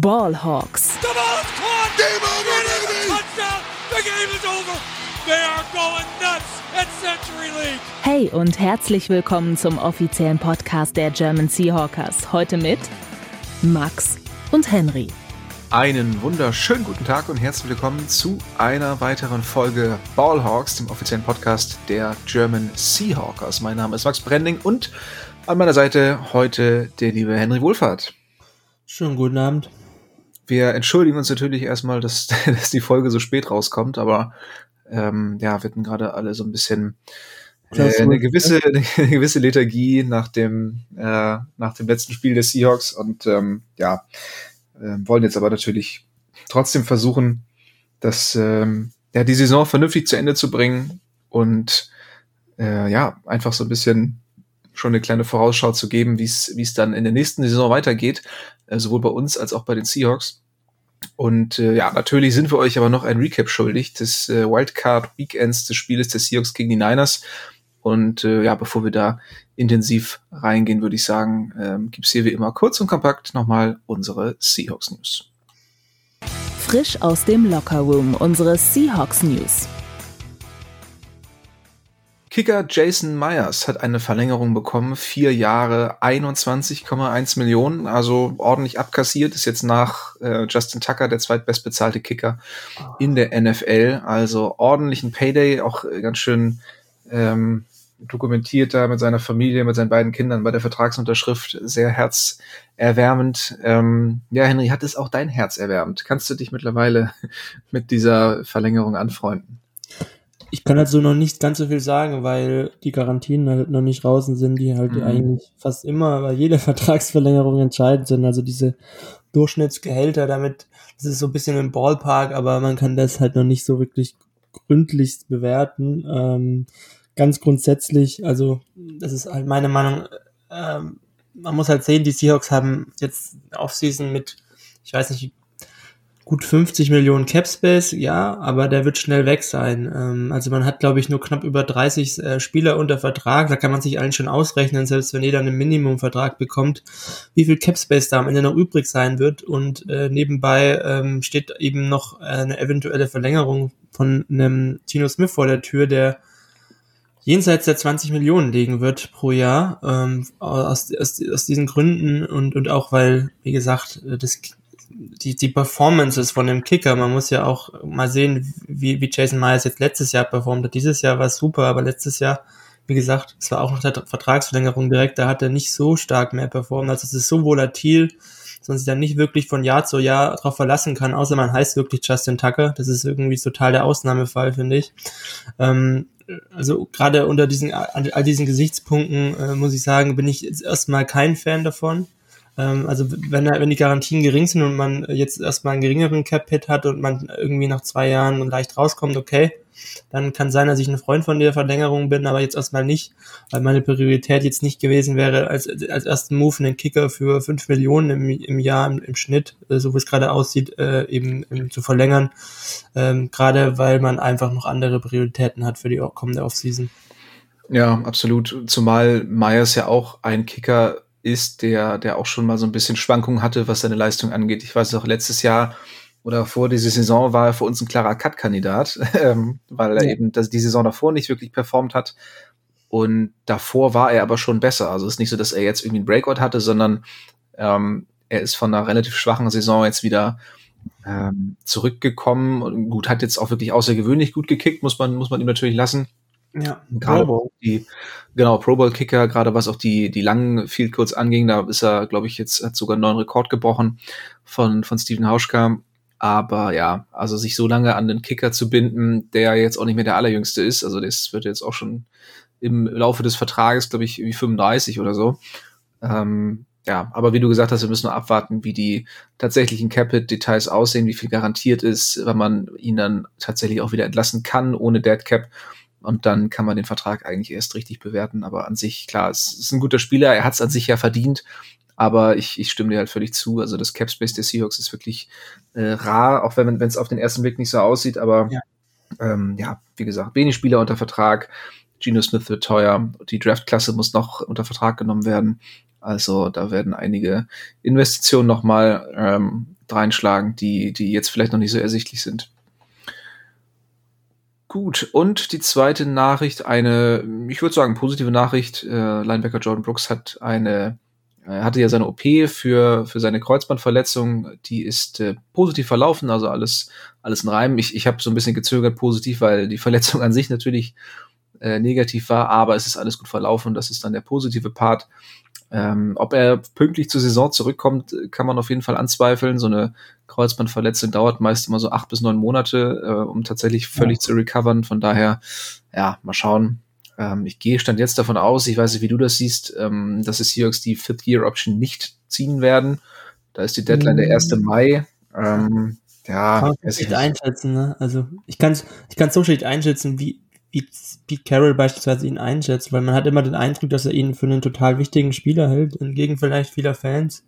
Ballhawks. The ball's caught. Game over, baby. Touchdown. The game is over. They are going nuts at Century League. Hey und herzlich willkommen zum offiziellen Podcast der German Seahawkers. Heute mit Max und Henry. Einen wunderschönen guten Tag und herzlich willkommen zu einer weiteren Folge Ballhawks, dem offiziellen Podcast der German Seahawkers. Mein Name ist Max Brending und an meiner Seite heute der liebe Henry Wohlfahrt. Schönen guten Abend. Wir entschuldigen uns natürlich erstmal, dass, dass die Folge so spät rauskommt, aber ähm, ja, wir hatten gerade alle so ein bisschen äh, eine gewisse eine gewisse Lethargie nach dem äh, nach dem letzten Spiel der Seahawks und ähm, ja äh, wollen jetzt aber natürlich trotzdem versuchen, dass ähm, ja die Saison vernünftig zu Ende zu bringen und äh, ja einfach so ein bisschen schon eine kleine Vorausschau zu geben, wie es wie es dann in der nächsten Saison weitergeht, äh, sowohl bei uns als auch bei den Seahawks. Und äh, ja, natürlich sind wir euch aber noch ein Recap schuldig des äh, Wildcard Weekends des Spieles der Seahawks gegen die Niners. Und äh, ja, bevor wir da intensiv reingehen, würde ich sagen, ähm, gibt hier wie immer kurz und kompakt nochmal unsere Seahawks News. Frisch aus dem Lockerroom unsere Seahawks News. Kicker Jason Myers hat eine Verlängerung bekommen, vier Jahre, 21,1 Millionen, also ordentlich abkassiert, ist jetzt nach äh, Justin Tucker der zweitbestbezahlte Kicker in der NFL, also ordentlichen Payday, auch ganz schön ähm, dokumentiert da mit seiner Familie, mit seinen beiden Kindern bei der Vertragsunterschrift, sehr herzerwärmend. Ähm, ja, Henry, hat es auch dein Herz erwärmt? Kannst du dich mittlerweile mit dieser Verlängerung anfreunden? Ich kann dazu noch nicht ganz so viel sagen, weil die Garantien halt noch nicht draußen sind, die halt mhm. eigentlich fast immer bei jeder Vertragsverlängerung entscheidend sind. Also diese Durchschnittsgehälter, damit, das ist so ein bisschen im Ballpark, aber man kann das halt noch nicht so wirklich gründlich bewerten. Ähm, ganz grundsätzlich, also das ist halt meine Meinung, ähm, man muss halt sehen, die Seahawks haben jetzt Offseason mit, ich weiß nicht, gut 50 Millionen Cap Space, ja, aber der wird schnell weg sein. Ähm, also man hat, glaube ich, nur knapp über 30 äh, Spieler unter Vertrag. Da kann man sich allen schon ausrechnen, selbst wenn jeder einen Minimumvertrag bekommt, wie viel Cap Space da am Ende noch übrig sein wird. Und äh, nebenbei ähm, steht eben noch eine eventuelle Verlängerung von einem Tino Smith vor der Tür, der jenseits der 20 Millionen legen wird pro Jahr, ähm, aus, aus, aus diesen Gründen und, und auch weil, wie gesagt, das die, die Performances von dem Kicker, man muss ja auch mal sehen, wie, wie Jason Myers jetzt letztes Jahr performt hat. Dieses Jahr war es super, aber letztes Jahr, wie gesagt, es war auch noch der Vertragsverlängerung direkt, da hat er nicht so stark mehr performt. Also es ist so volatil, dass man sich dann nicht wirklich von Jahr zu Jahr darauf verlassen kann, außer man heißt wirklich Justin Tucker. Das ist irgendwie total der Ausnahmefall, finde ich. Ähm, also gerade unter diesen all diesen Gesichtspunkten äh, muss ich sagen, bin ich jetzt erstmal kein Fan davon. Ähm, also wenn, wenn die Garantien gering sind und man jetzt erstmal einen geringeren Cap-Hit hat und man irgendwie nach zwei Jahren leicht rauskommt, okay, dann kann sein, dass ich ein Freund von der Verlängerung bin, aber jetzt erstmal nicht, weil meine Priorität jetzt nicht gewesen wäre, als, als ersten Move einen Kicker für fünf Millionen im, im Jahr im, im Schnitt, äh, so wie es gerade aussieht, äh, eben, eben zu verlängern. Ähm, gerade weil man einfach noch andere Prioritäten hat für die kommende Offseason. Ja, absolut. Zumal Myers ja auch ein Kicker ist, der, der auch schon mal so ein bisschen Schwankungen hatte, was seine Leistung angeht. Ich weiß noch, letztes Jahr oder vor dieser Saison war er für uns ein klarer Cut-Kandidat, ähm, weil er ja. eben das, die Saison davor nicht wirklich performt hat. Und davor war er aber schon besser. Also es ist nicht so, dass er jetzt irgendwie einen Breakout hatte, sondern ähm, er ist von einer relativ schwachen Saison jetzt wieder ähm, zurückgekommen und gut, hat jetzt auch wirklich außergewöhnlich gut gekickt, muss man, muss man ihm natürlich lassen. Ja, gerade Pro Bowl. die, genau, Pro Bowl Kicker, gerade was auch die, die langen Field Goals anging, da ist er, glaube ich, jetzt, hat sogar einen neuen Rekord gebrochen von, von Steven Hauschka. Aber ja, also sich so lange an den Kicker zu binden, der jetzt auch nicht mehr der allerjüngste ist, also das wird jetzt auch schon im Laufe des Vertrages, glaube ich, wie 35 oder so. Ähm, ja, aber wie du gesagt hast, wir müssen nur abwarten, wie die tatsächlichen Capit-Details aussehen, wie viel garantiert ist, wenn man ihn dann tatsächlich auch wieder entlassen kann ohne Dead Cap und dann kann man den Vertrag eigentlich erst richtig bewerten. Aber an sich, klar, es ist ein guter Spieler, er hat es an sich ja verdient, aber ich, ich stimme dir halt völlig zu. Also das Capspace der Seahawks ist wirklich äh, rar, auch wenn es auf den ersten Blick nicht so aussieht, aber ja. Ähm, ja, wie gesagt, wenig Spieler unter Vertrag. Geno Smith wird teuer. Die Draftklasse muss noch unter Vertrag genommen werden. Also da werden einige Investitionen nochmal ähm, reinschlagen, die, die jetzt vielleicht noch nicht so ersichtlich sind. Gut, und die zweite Nachricht, eine, ich würde sagen, positive Nachricht. Äh, Linebacker Jordan Brooks hat eine, er hatte ja seine OP für, für seine Kreuzbandverletzung, die ist äh, positiv verlaufen, also alles, alles in Reim. Ich, ich habe so ein bisschen gezögert positiv, weil die Verletzung an sich natürlich äh, negativ war, aber es ist alles gut verlaufen. Das ist dann der positive Part. Ähm, ob er pünktlich zur Saison zurückkommt, kann man auf jeden Fall anzweifeln. So eine Kreuzbandverletzung dauert meist immer so acht bis neun Monate, äh, um tatsächlich völlig ja. zu recovern. Von daher, ja, mal schauen. Ähm, ich gehe stand jetzt davon aus, ich weiß nicht, wie du das siehst, ähm, dass die Seahawks die Fifth-Year-Option nicht ziehen werden. Da ist die Deadline mhm. der 1. Mai. Ähm, ja, kann ich nicht einschätzen, ne? Also ich kann es ich kann's so schlecht einschätzen, wie, wie Pete Carroll beispielsweise ihn einschätzt, weil man hat immer den Eindruck, dass er ihn für einen total wichtigen Spieler hält, entgegen vielleicht vieler Fans.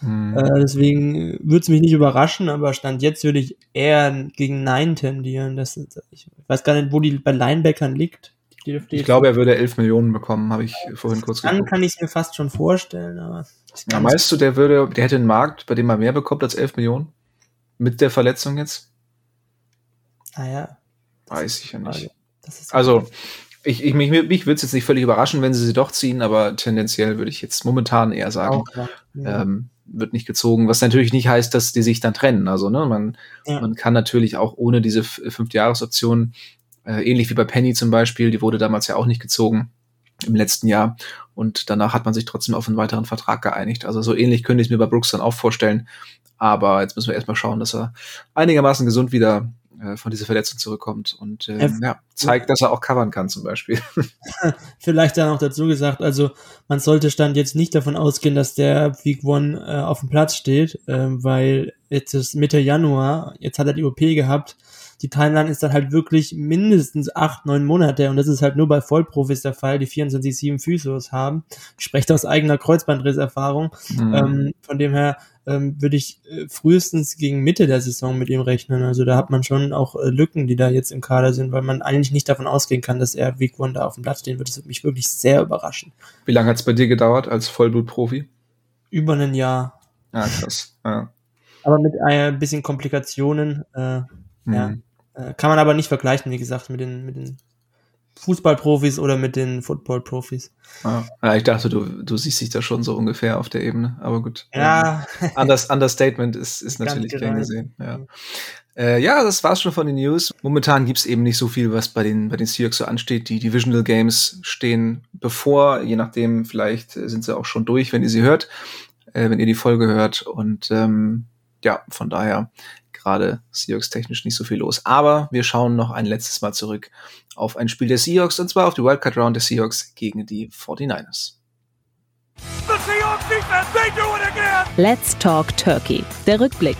Mhm. Äh, deswegen würde es mich nicht überraschen, aber Stand jetzt würde ich eher gegen Nein tendieren. Das, ich weiß gar nicht, wo die bei Linebackern liegt. ich glaube, er würde 11 Millionen bekommen, habe ich vorhin kurz Dann geguckt. kann ich es mir fast schon vorstellen. Aber ja, meinst du, der würde, der hätte einen Markt, bei dem er mehr bekommt als 11 Millionen? Mit der Verletzung jetzt? Naja. Weiß ich ja nicht also, ich, ich, mich, mich würde es jetzt nicht völlig überraschen, wenn sie sie doch ziehen, aber tendenziell würde ich jetzt momentan eher sagen, ja. ähm, wird nicht gezogen, was natürlich nicht heißt, dass die sich dann trennen. Also, ne, man, ja. man kann natürlich auch ohne diese Fünf-Jahres-Option, äh, ähnlich wie bei Penny zum Beispiel, die wurde damals ja auch nicht gezogen im letzten Jahr und danach hat man sich trotzdem auf einen weiteren Vertrag geeinigt. Also so ähnlich könnte ich es mir bei Brooks dann auch vorstellen. Aber jetzt müssen wir erstmal schauen, dass er einigermaßen gesund wieder äh, von dieser Verletzung zurückkommt und äh, ja, zeigt, dass er auch covern kann zum Beispiel. Vielleicht dann auch dazu gesagt, also man sollte Stand jetzt nicht davon ausgehen, dass der Week One äh, auf dem Platz steht, äh, weil jetzt ist Mitte Januar, jetzt hat er die OP gehabt, die Timeline ist dann halt wirklich mindestens acht, neun Monate und das ist halt nur bei Vollprofis der Fall, die 24-7 Physios haben. Ich spreche aus eigener Kreuzbandrisserfahrung. Mhm. Ähm, von dem her ähm, würde ich äh, frühestens gegen Mitte der Saison mit ihm rechnen. Also da hat man schon auch äh, Lücken, die da jetzt im Kader sind, weil man eigentlich nicht davon ausgehen kann, dass er Week One da auf dem Platz stehen wird. Das würde mich wirklich sehr überraschen. Wie lange hat es bei dir gedauert als Vollblutprofi? Über ein Jahr. Ah, krass. Ja. Aber mit ein bisschen Komplikationen. Äh, mhm. Ja. Äh, kann man aber nicht vergleichen, wie gesagt, mit den, mit den Fußballprofis oder mit den Footballprofis. Ah, ich dachte, du, du siehst dich da schon so ungefähr auf der Ebene, aber gut. Ja. Ähm, Unders Understatement ist, ist natürlich gern gesehen. Ja. Äh, ja, das war's schon von den News. Momentan gibt's eben nicht so viel, was bei den, bei den Seahawks so ansteht. Die Divisional Games stehen bevor, je nachdem, vielleicht sind sie auch schon durch, wenn ihr sie hört, äh, wenn ihr die Folge hört. Und ähm, ja, von daher gerade Seahawks technisch nicht so viel los. Aber wir schauen noch ein letztes Mal zurück auf ein Spiel der Seahawks und zwar auf die Wildcard Round der Seahawks gegen die 49ers. Let's Talk Turkey. Der Rückblick.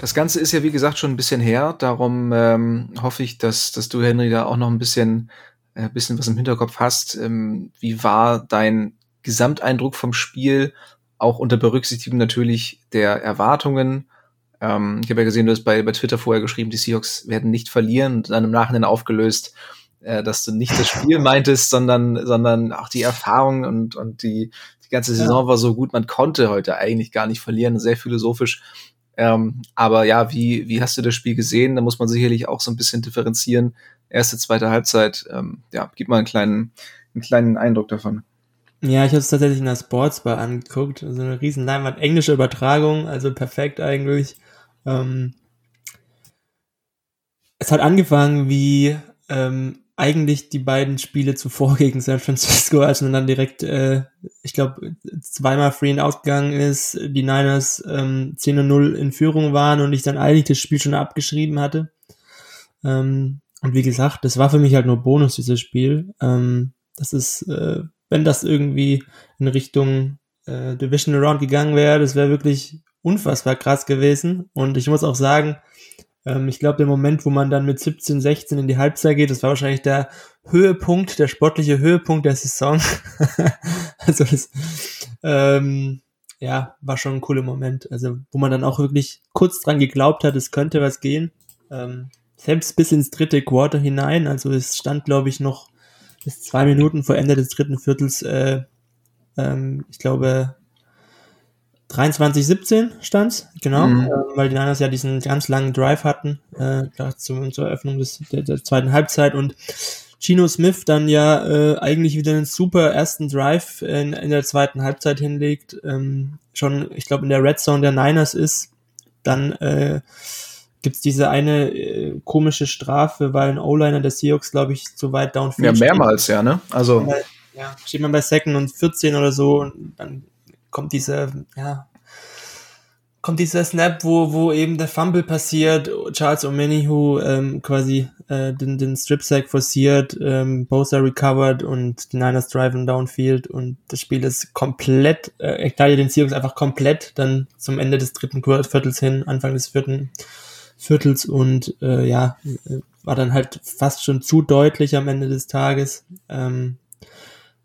Das Ganze ist ja wie gesagt schon ein bisschen her, darum ähm, hoffe ich, dass, dass du, Henry, da auch noch ein bisschen, äh, bisschen was im Hinterkopf hast. Ähm, wie war dein Gesamteindruck vom Spiel, auch unter Berücksichtigung natürlich der Erwartungen ähm, ich habe ja gesehen, du hast bei, bei Twitter vorher geschrieben, die Seahawks werden nicht verlieren und dann im Nachhinein aufgelöst, äh, dass du nicht das Spiel meintest, sondern, sondern auch die Erfahrung und, und die, die ganze Saison ja. war so gut, man konnte heute eigentlich gar nicht verlieren, sehr philosophisch. Ähm, aber ja, wie, wie hast du das Spiel gesehen? Da muss man sicherlich auch so ein bisschen differenzieren. Erste, zweite Halbzeit, ähm, ja, gib mal einen kleinen, einen kleinen Eindruck davon. Ja, ich habe es tatsächlich in der Sportsbar angeguckt. So also eine riesen Leinwand, englische Übertragung, also perfekt eigentlich. Ähm, es hat angefangen wie ähm, eigentlich die beiden Spiele zuvor gegen San Francisco, als man dann direkt, äh, ich glaube, zweimal free and ausgegangen ist, die Niners ähm, 10 und 0 in Führung waren und ich dann eigentlich das Spiel schon abgeschrieben hatte. Ähm, und wie gesagt, das war für mich halt nur Bonus, dieses Spiel. Ähm, das ist, äh, wenn das irgendwie in Richtung äh, Division Around gegangen wäre, das wäre wirklich unfassbar krass gewesen. Und ich muss auch sagen, ähm, ich glaube, der Moment, wo man dann mit 17, 16 in die Halbzeit geht, das war wahrscheinlich der Höhepunkt, der sportliche Höhepunkt der Saison. also das, ähm, ja, war schon ein cooler Moment. Also, wo man dann auch wirklich kurz dran geglaubt hat, es könnte was gehen. Ähm, selbst bis ins dritte Quarter hinein. Also es stand, glaube ich, noch bis zwei Minuten vor Ende des dritten Viertels, äh, ähm, ich glaube, 23-17 stand's, genau, mhm. äh, weil die Niners ja diesen ganz langen Drive hatten, äh, zur, zur Eröffnung des, der, der zweiten Halbzeit und Gino Smith dann ja äh, eigentlich wieder einen super ersten Drive in, in der zweiten Halbzeit hinlegt, ähm, schon, ich glaube, in der Red Zone der Niners ist, dann äh, gibt's diese eine äh, komische Strafe, weil ein O-Liner der Seahawks, glaube ich, zu weit downfield Ja, mehrmals, steht. ja, ne? Also. Ja, steht man bei Second und 14 oder so und dann kommt diese, ja, kommt dieser Snap, wo, wo eben der Fumble passiert, Charles O'Manihu ähm, quasi äh, den, den Strip-Sack forciert, ähm, Bosa recovered und die Niners driven downfield und das Spiel ist komplett, äh, Italien den Seahawks einfach komplett dann zum Ende des dritten Viertels hin, Anfang des vierten Viertels und äh, ja, äh, war dann halt fast schon zu deutlich am Ende des Tages. Ähm,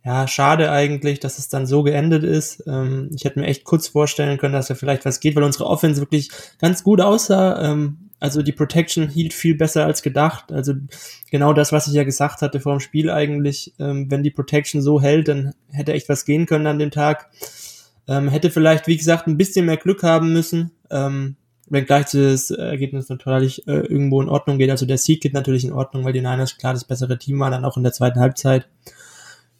ja, schade eigentlich, dass es dann so geendet ist. Ähm, ich hätte mir echt kurz vorstellen können, dass da vielleicht was geht, weil unsere Offense wirklich ganz gut aussah. Ähm, also die Protection hielt viel besser als gedacht. Also genau das, was ich ja gesagt hatte vor dem Spiel eigentlich. Ähm, wenn die Protection so hält, dann hätte echt was gehen können an dem Tag. Ähm, hätte vielleicht, wie gesagt, ein bisschen mehr Glück haben müssen. Ähm, wenn gleich das Ergebnis natürlich äh, irgendwo in Ordnung geht. Also der Sieg geht natürlich in Ordnung, weil die Niners klar das bessere Team waren, dann auch in der zweiten Halbzeit.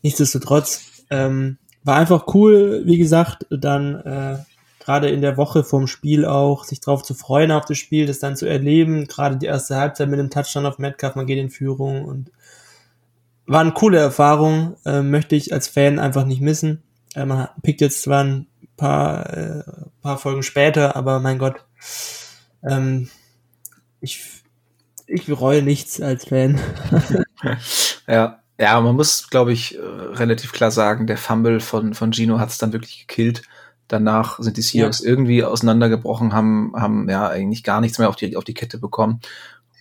Nichtsdestotrotz ähm, war einfach cool, wie gesagt, dann äh, gerade in der Woche vorm Spiel auch, sich drauf zu freuen auf das Spiel, das dann zu erleben, gerade die erste Halbzeit mit dem Touchdown auf Metcalf, man geht in Führung und war eine coole Erfahrung, äh, möchte ich als Fan einfach nicht missen. Äh, man pickt jetzt zwar ein paar, äh, paar Folgen später, aber mein Gott, ähm, ich, ich bereue nichts als Fan. ja, ja, man muss, glaube ich, äh, relativ klar sagen, der Fumble von, von Gino hat es dann wirklich gekillt. Danach sind die Seahawks ja. irgendwie auseinandergebrochen, haben, haben ja eigentlich gar nichts mehr auf die, auf die Kette bekommen.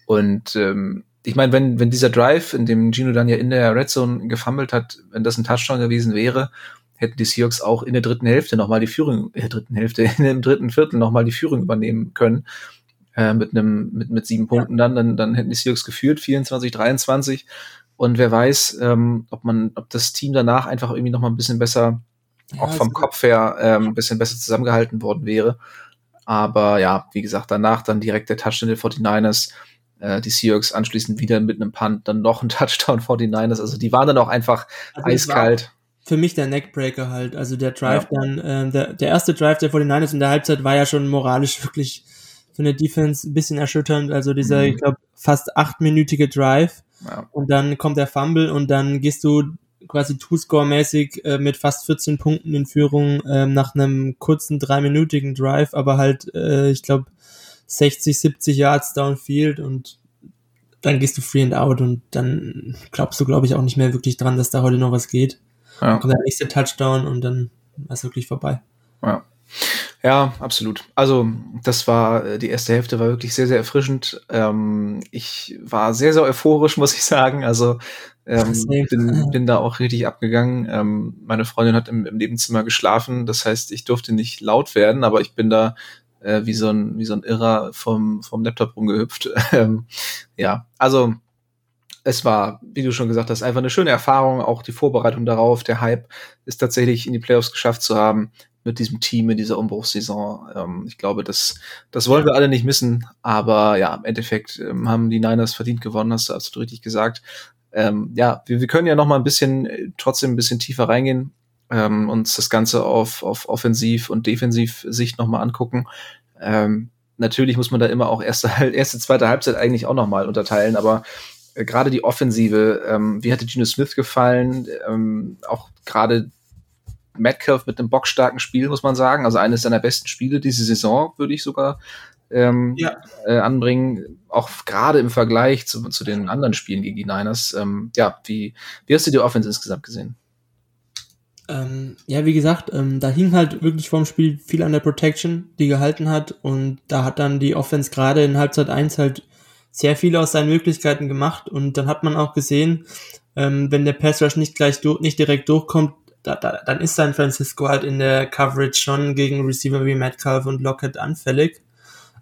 Und ähm, ich meine, wenn, wenn dieser Drive, in dem Gino dann ja in der Red Zone gefummelt hat, wenn das ein Touchdown gewesen wäre, hätten die Seahawks auch in der dritten Hälfte nochmal die Führung, in der dritten Hälfte, in dem dritten Viertel nochmal die Führung übernehmen können. Äh, mit einem, mit, mit sieben Punkten dann, dann, dann hätten die Seahawks geführt, 24, 23. Und wer weiß, ähm, ob man, ob das Team danach einfach irgendwie noch mal ein bisschen besser, ja, auch vom Kopf her, ähm, ein bisschen besser zusammengehalten worden wäre. Aber ja, wie gesagt, danach dann direkt der Touchdown der 49ers, äh, die Seahawks anschließend wieder mit einem Punt, dann noch ein Touchdown 49ers. Also die waren dann auch einfach also eiskalt. Für mich der Neckbreaker halt. Also der Drive ja. dann, äh, der, der erste Drive der 49ers in der Halbzeit war ja schon moralisch wirklich für eine Defense ein bisschen erschütternd. Also dieser, mhm. ich glaube, fast achtminütige Drive ja. Und dann kommt der Fumble und dann gehst du quasi Two-Score-mäßig äh, mit fast 14 Punkten in Führung äh, nach einem kurzen dreiminütigen Drive, aber halt, äh, ich glaube, 60, 70 Yards downfield und dann gehst du free and out und dann glaubst du, glaube ich, auch nicht mehr wirklich dran, dass da heute noch was geht. Ja. Dann kommt der nächste Touchdown und dann ist wirklich vorbei. Ja. Ja, absolut. Also das war, äh, die erste Hälfte war wirklich sehr, sehr erfrischend. Ähm, ich war sehr, sehr euphorisch, muss ich sagen. Also ähm, bin, bin da auch richtig abgegangen. Ähm, meine Freundin hat im, im Nebenzimmer geschlafen, das heißt, ich durfte nicht laut werden, aber ich bin da äh, wie so ein wie so ein Irrer vom vom Laptop rumgehüpft. ähm, ja, also es war, wie du schon gesagt hast, einfach eine schöne Erfahrung, auch die Vorbereitung darauf, der Hype ist tatsächlich in die Playoffs geschafft zu haben mit diesem Team in dieser Umbruchssaison. Ähm, ich glaube, das, das wollen wir alle nicht missen. Aber ja, im Endeffekt ähm, haben die Niners verdient gewonnen, hast du absolut richtig gesagt. Ähm, ja, wir, wir können ja noch mal ein bisschen, äh, trotzdem ein bisschen tiefer reingehen, ähm, uns das Ganze auf, auf Offensiv- und Defensiv-Sicht noch mal angucken. Ähm, natürlich muss man da immer auch erste, erste zweite Halbzeit eigentlich auch noch mal unterteilen, aber äh, gerade die Offensive, ähm, wie hatte Gino Smith gefallen? Ähm, auch gerade Metcalf mit einem bockstarken Spiel, muss man sagen. Also eines seiner besten Spiele diese Saison, würde ich sogar ähm, ja. äh, anbringen. Auch gerade im Vergleich zu, zu den anderen Spielen gegen die Niners. Ähm, ja, wie, wie hast du die Offense insgesamt gesehen? Ähm, ja, wie gesagt, ähm, da hing halt wirklich vorm Spiel viel an der Protection, die gehalten hat. Und da hat dann die Offense gerade in Halbzeit 1 halt sehr viel aus seinen Möglichkeiten gemacht. Und dann hat man auch gesehen, ähm, wenn der Pass Rush nicht gleich durch, nicht direkt durchkommt, da, da, dann ist San Francisco halt in der Coverage schon gegen Receiver wie Metcalf und Lockett anfällig.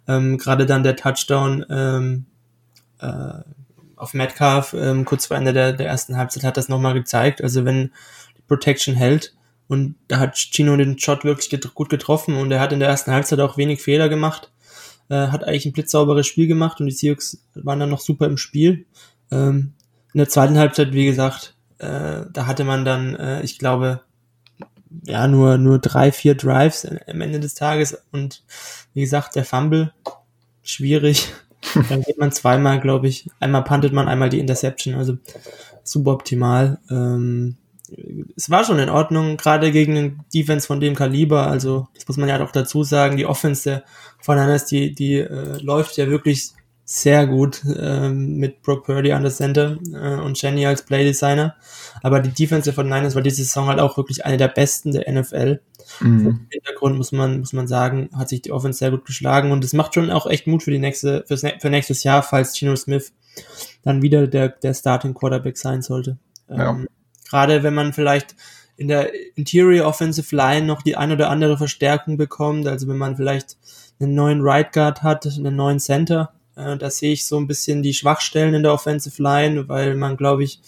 Ähm, Gerade dann der Touchdown ähm, äh, auf Metcalf ähm, kurz vor Ende der, der ersten Halbzeit hat das nochmal gezeigt. Also wenn die Protection hält Und da hat Chino den Shot wirklich get gut getroffen und er hat in der ersten Halbzeit auch wenig Fehler gemacht. Äh, hat eigentlich ein blitzsauberes Spiel gemacht und die Seahawks waren dann noch super im Spiel. Ähm, in der zweiten Halbzeit, wie gesagt, äh, da hatte man dann, äh, ich glaube, ja, nur, nur drei, vier Drives am Ende des Tages und wie gesagt, der Fumble, schwierig. Dann geht man zweimal, glaube ich, einmal puntet man, einmal die Interception, also suboptimal. Ähm, es war schon in Ordnung, gerade gegen den Defense von dem Kaliber, also das muss man ja auch dazu sagen, die Offense der von Niners, die, die äh, läuft ja wirklich sehr gut ähm, mit Brock Purdy an der Center äh, und Jenny als Playdesigner. Aber die Defensive von Niners war diese Saison halt auch wirklich eine der besten der NFL. Mhm. Im Hintergrund muss man, muss man sagen, hat sich die Offense sehr gut geschlagen und es macht schon auch echt Mut für die nächste, fürs, für nächstes Jahr, falls Gino Smith dann wieder der, der Starting Quarterback sein sollte. Ja. Ähm, Gerade wenn man vielleicht in der Interior Offensive Line noch die ein oder andere Verstärkung bekommt, also wenn man vielleicht einen neuen Right Guard hat, einen neuen Center, äh, da sehe ich so ein bisschen die Schwachstellen in der Offensive Line, weil man, glaube ich,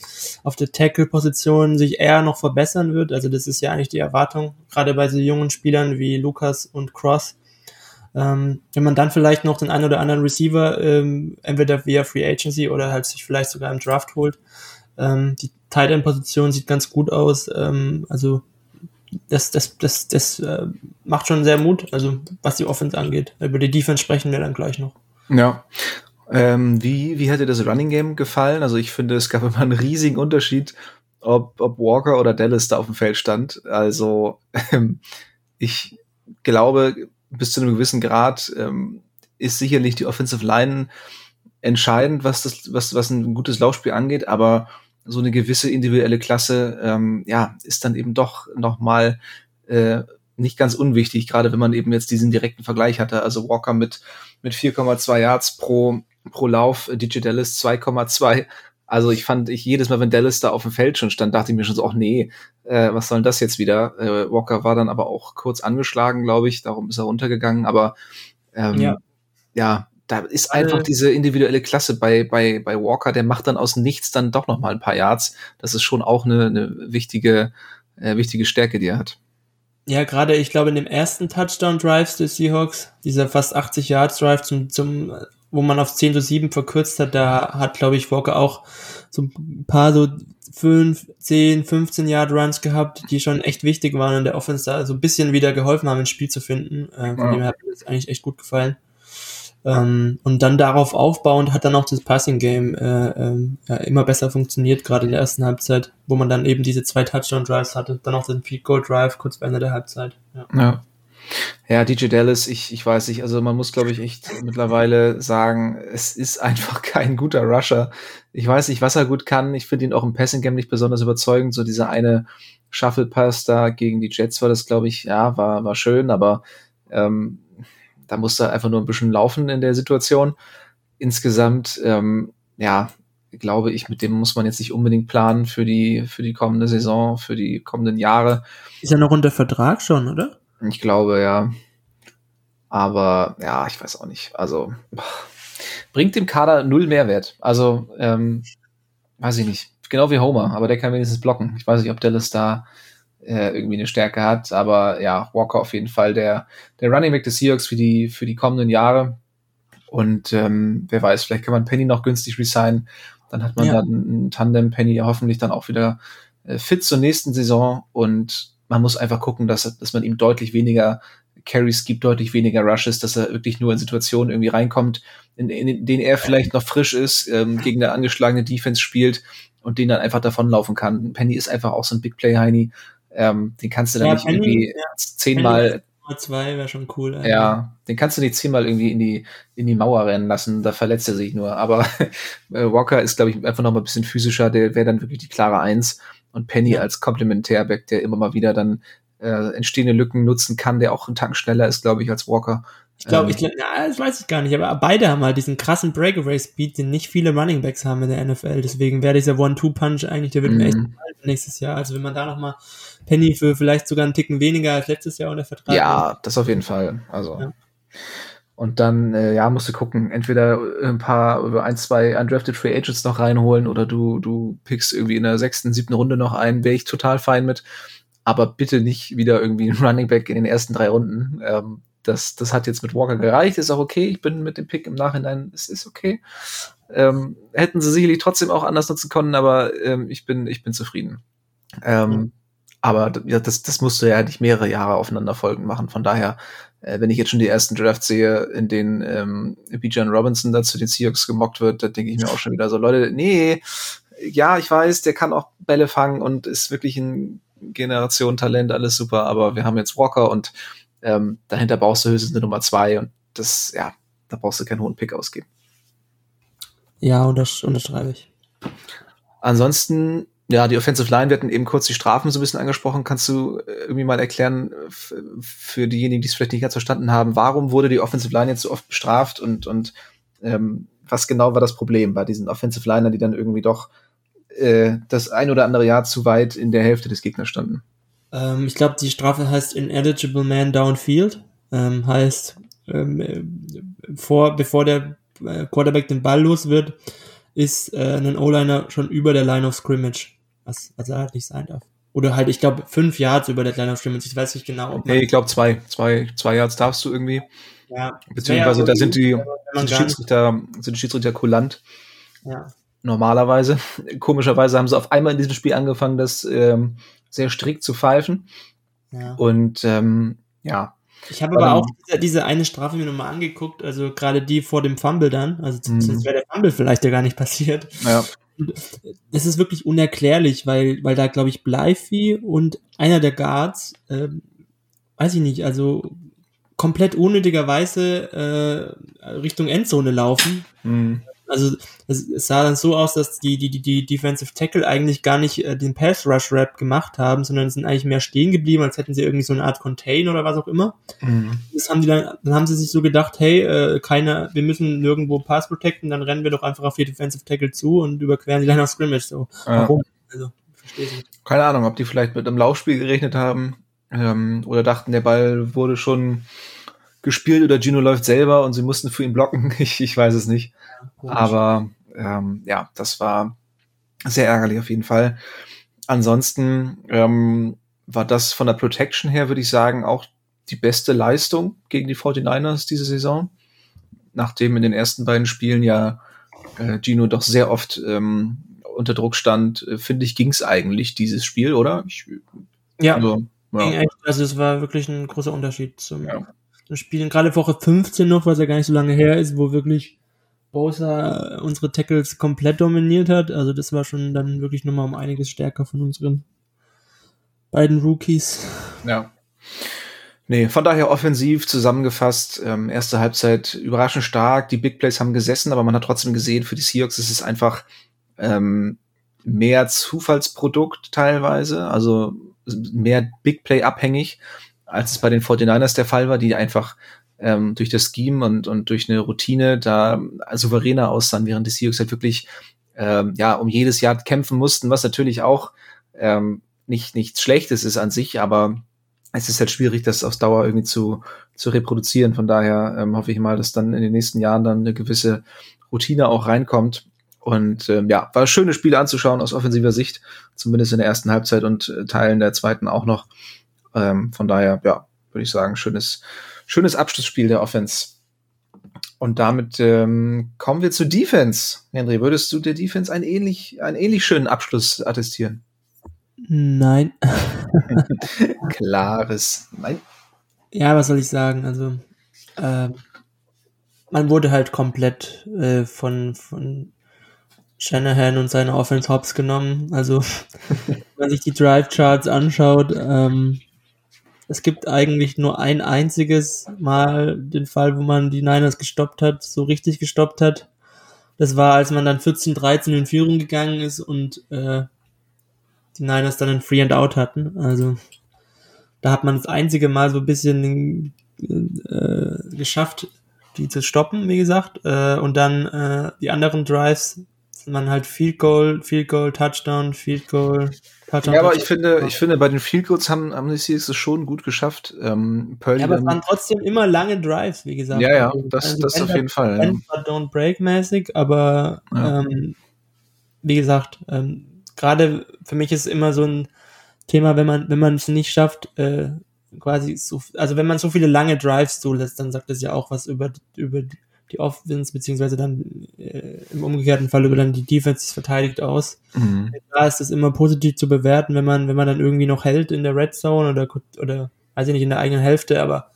auf der Tackle-Position sich eher noch verbessern wird. Also das ist ja eigentlich die Erwartung, gerade bei so jungen Spielern wie Lukas und Cross. Ähm, wenn man dann vielleicht noch den einen oder anderen Receiver ähm, entweder via Free Agency oder halt sich vielleicht sogar im Draft holt. Ähm, die Tight End Position sieht ganz gut aus. Ähm, also das, das, das, das äh, macht schon sehr Mut, also was die Offense angeht. Über die Defense sprechen wir dann gleich noch. Ja. Ähm, wie, wie dir das Running Game gefallen? Also ich finde, es gab immer einen riesigen Unterschied, ob, ob Walker oder Dallas da auf dem Feld stand. Also ähm, ich glaube, bis zu einem gewissen Grad ähm, ist sicherlich die Offensive Line entscheidend, was das, was, was ein gutes Laufspiel angeht, aber so eine gewisse individuelle Klasse, ähm, ja, ist dann eben doch nochmal äh, nicht ganz unwichtig, gerade wenn man eben jetzt diesen direkten Vergleich hatte. Also Walker mit, mit 4,2 Yards pro, pro Lauf, äh, DJ Dallas 2,2. Also ich fand, ich jedes Mal, wenn Dallas da auf dem Feld schon stand, dachte ich mir schon so, ach nee, äh, was soll denn das jetzt wieder? Äh, Walker war dann aber auch kurz angeschlagen, glaube ich, darum ist er runtergegangen, aber ähm, ja. ja, da ist einfach äh, diese individuelle Klasse bei, bei, bei Walker, der macht dann aus nichts dann doch noch mal ein paar Yards. Das ist schon auch eine, eine wichtige, äh, wichtige Stärke, die er hat. Ja, gerade ich glaube in dem ersten Touchdown-Drives des Seahawks, dieser fast 80 Yards Drive zum, zum, wo man auf 10 zu 7 verkürzt hat, da hat, glaube ich, Walker auch so ein paar so 5, 10, 15 Yard Runs gehabt, die schon echt wichtig waren in der Offense, da so ein bisschen wieder geholfen haben, ins Spiel zu finden. Äh, von ja. dem hat mir das eigentlich echt gut gefallen. Ähm, und dann darauf aufbauend hat dann auch das Passing Game äh, äh, ja, immer besser funktioniert, gerade in der ersten Halbzeit, wo man dann eben diese zwei Touchdown Drives hatte, dann auch den Field Goal Drive kurz vor Ende der Halbzeit. Ja. ja. Ja, DJ Dallas, ich, ich weiß nicht, also man muss, glaube ich, echt mittlerweile sagen, es ist einfach kein guter Rusher. Ich weiß nicht, was er gut kann. Ich finde ihn auch im Passing Game nicht besonders überzeugend. So dieser eine Shuffle Pass da gegen die Jets war das, glaube ich, ja, war, war schön, aber ähm, da musste einfach nur ein bisschen laufen in der Situation. Insgesamt, ähm, ja, glaube ich, mit dem muss man jetzt nicht unbedingt planen für die, für die kommende Saison, für die kommenden Jahre. Ist er noch unter Vertrag schon, oder? Ich glaube, ja. Aber ja, ich weiß auch nicht. Also bringt dem Kader null Mehrwert. Also, ähm, weiß ich nicht. Genau wie Homer, aber der kann wenigstens blocken. Ich weiß nicht, ob Dallas da äh, irgendwie eine Stärke hat. Aber ja, Walker auf jeden Fall der, der Running Back des Seahawks für die, für die kommenden Jahre. Und ähm, wer weiß, vielleicht kann man Penny noch günstig resignen. Dann hat man ja. dann ein Tandem Penny hoffentlich dann auch wieder äh, fit zur nächsten Saison. Und man muss einfach gucken, dass, dass man ihm deutlich weniger Carries gibt, deutlich weniger Rushes, dass er wirklich nur in Situationen irgendwie reinkommt, in, in, in denen er vielleicht noch frisch ist, ähm, gegen eine angeschlagene Defense spielt und den dann einfach davonlaufen kann. Penny ist einfach auch so ein Big Play Heini ähm, den kannst du dann ja, nicht Penny, irgendwie ja, zehnmal. zwei wäre schon cool. Eigentlich. Ja, den kannst du nicht zehnmal irgendwie in die, in die Mauer rennen lassen, da verletzt er sich nur. Aber äh, Walker ist, glaube ich, einfach noch mal ein bisschen physischer, der wäre dann wirklich die klare Eins. Und Penny ja. als Komplementärback, der immer mal wieder dann äh, entstehende Lücken nutzen kann, der auch einen Tank schneller ist, glaube ich, als Walker. Ich glaube, ähm, ich, na, das weiß ich gar nicht, aber beide haben halt diesen krassen Breakaway-Speed, den nicht viele Running Backs haben in der NFL. Deswegen wäre dieser One-Two-Punch eigentlich, der wird mir echt mhm. nächstes Jahr. Also wenn man da nochmal Penny für vielleicht sogar einen Ticken weniger als letztes Jahr unter Vertrag Ja, das auf jeden Fall. Also. Ja. Und dann, äh, ja, musst du gucken, entweder ein paar, ein, zwei undrafted Free Agents noch reinholen oder du, du pickst irgendwie in der sechsten, siebten Runde noch einen, wäre ich total fein mit. aber bitte nicht wieder irgendwie ein Running Back in den ersten drei Runden. Ähm, das, das hat jetzt mit Walker gereicht, ist auch okay. Ich bin mit dem Pick im Nachhinein, es ist okay. Ähm, hätten sie sicherlich trotzdem auch anders nutzen können, aber ähm, ich bin, ich bin zufrieden. Ähm, mhm. Aber ja, das, das musst du ja nicht mehrere Jahre aufeinander folgen machen. Von daher, äh, wenn ich jetzt schon die ersten Drafts sehe, in denen ähm, Bijan Robinson da zu den Seahawks gemockt wird, da denke ich mir auch schon wieder so, Leute, nee, ja, ich weiß, der kann auch Bälle fangen und ist wirklich ein Generation-Talent, alles super, aber wir haben jetzt Walker und ähm, dahinter brauchst du höchstens eine Nummer zwei und das, ja, da brauchst du keinen hohen Pick ausgeben. Ja, das unterschreibe ich. Ansonsten, ja, die Offensive Line, wir hatten eben kurz die Strafen so ein bisschen angesprochen. Kannst du äh, irgendwie mal erklären, für diejenigen, die es vielleicht nicht ganz verstanden haben, warum wurde die Offensive Line jetzt so oft bestraft und, und ähm, was genau war das Problem bei diesen Offensive Liner, die dann irgendwie doch äh, das ein oder andere Jahr zu weit in der Hälfte des Gegners standen? Ähm, ich glaube, die Strafe heißt Ineligible Man Downfield. Ähm, heißt, ähm, äh, vor, bevor der äh, Quarterback den Ball los wird, ist äh, ein O-Liner schon über der Line of Scrimmage. Was, was er halt nicht sein darf. Oder halt, ich glaube, fünf Yards über der Line of Scrimmage. Ich weiß nicht genau, ob Nee, ich glaube zwei. Zwei, zwei Yards darfst du irgendwie. Ja. Beziehungsweise ja, da sind die, sind die Schiedsrichter, sind die Schiedsrichter kulant. Ja. Normalerweise. Komischerweise haben sie auf einmal in diesem Spiel angefangen, das ähm, sehr strikt zu pfeifen. Ja. Und ähm, ja. Ich habe aber auch diese, diese, eine Strafe mir nochmal angeguckt, also gerade die vor dem Fumble dann, also mhm. sonst wäre der Fumble vielleicht ja gar nicht passiert. Ja. Das ist wirklich unerklärlich, weil, weil da, glaube ich, Bleifi und einer der Guards, äh, weiß ich nicht, also komplett unnötigerweise äh, Richtung Endzone laufen. Mhm also es, es, sah dann so aus, dass die, die, die, Defensive Tackle eigentlich gar nicht äh, den Pass Rush Rap gemacht haben, sondern sind eigentlich mehr stehen geblieben, als hätten sie irgendwie so eine Art Contain oder was auch immer. Mhm. Das haben die dann, dann haben sie sich so gedacht, hey, äh, keiner, wir müssen nirgendwo Pass protecten, dann rennen wir doch einfach auf die Defensive Tackle zu und überqueren die Line of Scrimmage. So, ja. warum? Also, verstehe ich nicht. Keine Ahnung, ob die vielleicht mit einem Laufspiel gerechnet haben ähm, oder dachten, der Ball wurde schon gespielt oder Gino läuft selber und sie mussten für ihn blocken. Ich, ich weiß es nicht. Aber ähm, ja, das war sehr ärgerlich auf jeden Fall. Ansonsten ähm, war das von der Protection her, würde ich sagen, auch die beste Leistung gegen die 49ers diese Saison. Nachdem in den ersten beiden Spielen ja äh, Gino doch sehr oft ähm, unter Druck stand, äh, finde ich, ging es eigentlich dieses Spiel, oder? Ich, ja. Also, ja. also es war wirklich ein großer Unterschied zum, ja. zum Spielen. Gerade Woche 15 noch, was ja gar nicht so lange her ist, wo wirklich Bosa unsere Tackles komplett dominiert hat. Also das war schon dann wirklich nochmal um einiges stärker von unseren beiden Rookies. Ja. Nee, von daher offensiv zusammengefasst, ähm, erste Halbzeit überraschend stark, die Big Plays haben gesessen, aber man hat trotzdem gesehen, für die Seahawks ist es einfach ähm, mehr Zufallsprodukt teilweise, also mehr Big Play abhängig, als es bei den 49ers der Fall war, die einfach ähm, durch das Scheme und, und durch eine Routine da souveräner aussahen, während die Seahawks halt wirklich ähm, ja um jedes Jahr kämpfen mussten, was natürlich auch ähm, nicht nichts Schlechtes ist an sich, aber es ist halt schwierig, das auf Dauer irgendwie zu, zu reproduzieren. Von daher ähm, hoffe ich mal, dass dann in den nächsten Jahren dann eine gewisse Routine auch reinkommt. Und ähm, ja, war schöne Spiele anzuschauen aus offensiver Sicht, zumindest in der ersten Halbzeit und äh, Teilen der zweiten auch noch. Ähm, von daher, ja, würde ich sagen, schönes, schönes Abschlussspiel der Offense. Und damit ähm, kommen wir zu Defense. Henry, würdest du der Defense einen ähnlich, einen ähnlich schönen Abschluss attestieren? Nein. Klares Nein. Ja, was soll ich sagen? Also, äh, man wurde halt komplett äh, von, von Shanahan und seine Offense Hops genommen. Also, wenn man sich die Drive Charts anschaut, ähm, es gibt eigentlich nur ein einziges Mal den Fall, wo man die Niners gestoppt hat, so richtig gestoppt hat. Das war, als man dann 14-13 in Führung gegangen ist und äh, die Niners dann ein Free and Out hatten. Also da hat man das einzige Mal so ein bisschen äh, geschafft, die zu stoppen, wie gesagt. Äh, und dann äh, die anderen Drives man halt Field Goal, Field Goal, Touchdown, Field Goal, Ja, aber ich finde, ich finde, bei den Field Goals haben, haben die Seahawks es schon gut geschafft. Ähm, Pearl ja, aber es waren trotzdem immer lange Drives, wie gesagt. Ja, ja, also, das, also das auf jeden Fall. Ja. Don't Break mäßig, aber ja. ähm, wie gesagt, ähm, gerade für mich ist immer so ein Thema, wenn man, wenn man es nicht schafft, äh, quasi so, also wenn man so viele lange Drives zulässt, dann sagt das ja auch was über, über die Offense, beziehungsweise dann äh, im umgekehrten Fall über dann die Defense verteidigt aus. Mhm. Da ist es immer positiv zu bewerten, wenn man, wenn man dann irgendwie noch hält in der Red Zone oder, oder weiß ich nicht, in der eigenen Hälfte, aber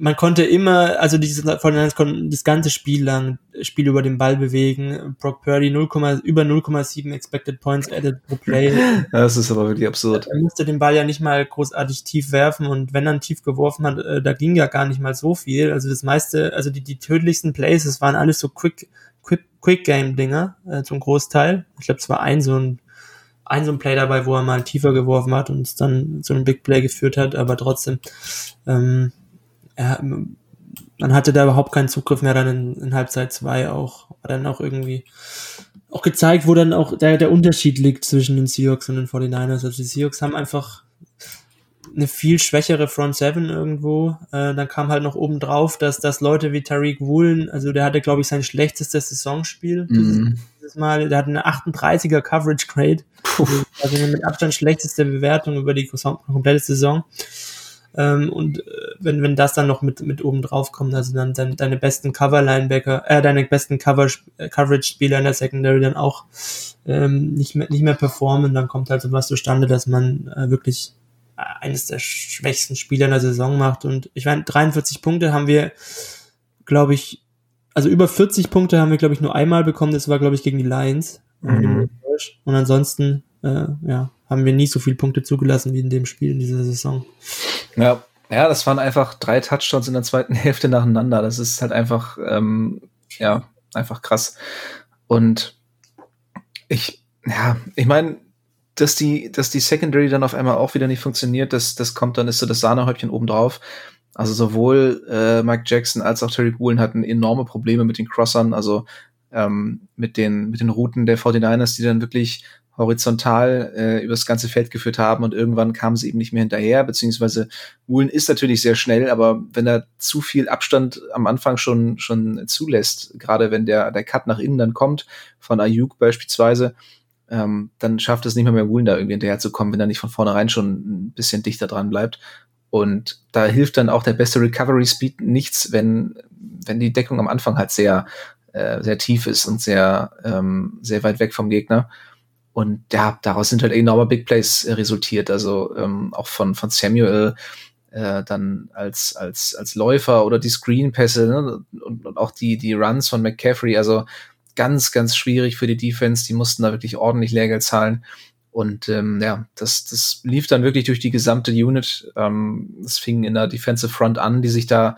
man konnte immer, also dieses Fortinanders konnten das ganze Spiel lang Spiel über den Ball bewegen. Brock Purdy 0, über 0,7 Expected Points added pro Play. Das ist aber wirklich absurd. Er musste den Ball ja nicht mal großartig tief werfen und wenn er tief geworfen hat, äh, da ging ja gar nicht mal so viel. Also das meiste, also die, die tödlichsten Plays, das waren alles so Quick, Quick, Quick Game Dinger äh, zum Großteil. Ich glaube, es war ein so ein ein so ein Play dabei, wo er mal tiefer geworfen hat und es dann so ein Big Play geführt hat, aber trotzdem ähm, er, man hatte da überhaupt keinen Zugriff mehr dann in, in Halbzeit 2 auch, war dann auch irgendwie auch gezeigt, wo dann auch der, der Unterschied liegt zwischen den Seahawks und den 49ers. Also die Seahawks haben einfach eine viel schwächere Front Seven irgendwo. Äh, dann kam halt noch oben drauf, dass, dass Leute wie Tariq Woolen, also der hatte, glaube ich, sein schlechtestes Saisonspiel mhm. dieses, dieses, Mal. Der hatte eine 38er Coverage Grade. Also eine mit Abstand schlechteste Bewertung über die komplette Saison. Ähm, und äh, wenn, wenn das dann noch mit, mit oben drauf kommt, also dann, dann deine besten Cover-Linebacker, äh, deine besten Cover, Coverage-Spieler in der Secondary dann auch ähm, nicht, mehr, nicht mehr performen, dann kommt halt sowas zustande, dass man äh, wirklich äh, eines der schwächsten Spieler in der Saison macht. Und ich meine, 43 Punkte haben wir, glaube ich, also über 40 Punkte haben wir, glaube ich, nur einmal bekommen. Das war, glaube ich, gegen die Lions. Mhm. Und ansonsten, äh, ja, haben wir nie so viele Punkte zugelassen wie in dem Spiel in dieser Saison. Ja, ja, das waren einfach drei Touchdowns in der zweiten Hälfte nacheinander. Das ist halt einfach, ähm, ja, einfach krass. Und ich, ja, ich meine, dass die, dass die Secondary dann auf einmal auch wieder nicht funktioniert, das, das kommt dann, ist so das Sahnehäubchen obendrauf. Also sowohl äh, Mike Jackson als auch Terry Woolen hatten enorme Probleme mit den Crossern, also ähm, mit den mit den Routen der 49ers, die dann wirklich horizontal äh, übers ganze Feld geführt haben und irgendwann kamen sie eben nicht mehr hinterher, beziehungsweise Woolen ist natürlich sehr schnell, aber wenn er zu viel Abstand am Anfang schon, schon zulässt, gerade wenn der, der Cut nach innen dann kommt, von Ayuk beispielsweise, ähm, dann schafft es nicht mehr mehr Woolen da irgendwie hinterher zu kommen, wenn er nicht von vornherein schon ein bisschen dichter dran bleibt. Und da hilft dann auch der beste Recovery Speed nichts, wenn, wenn die Deckung am Anfang halt sehr, äh, sehr tief ist und sehr, ähm, sehr weit weg vom Gegner. Und ja, daraus sind halt enorme Big Plays äh, resultiert. Also ähm, auch von, von Samuel äh, dann als, als, als Läufer oder die Screenpässe ne? und, und auch die, die Runs von McCaffrey. Also ganz, ganz schwierig für die Defense. Die mussten da wirklich ordentlich Lehrgeld zahlen. Und ähm, ja, das, das lief dann wirklich durch die gesamte Unit. Ähm, das fing in der Defensive Front an, die sich da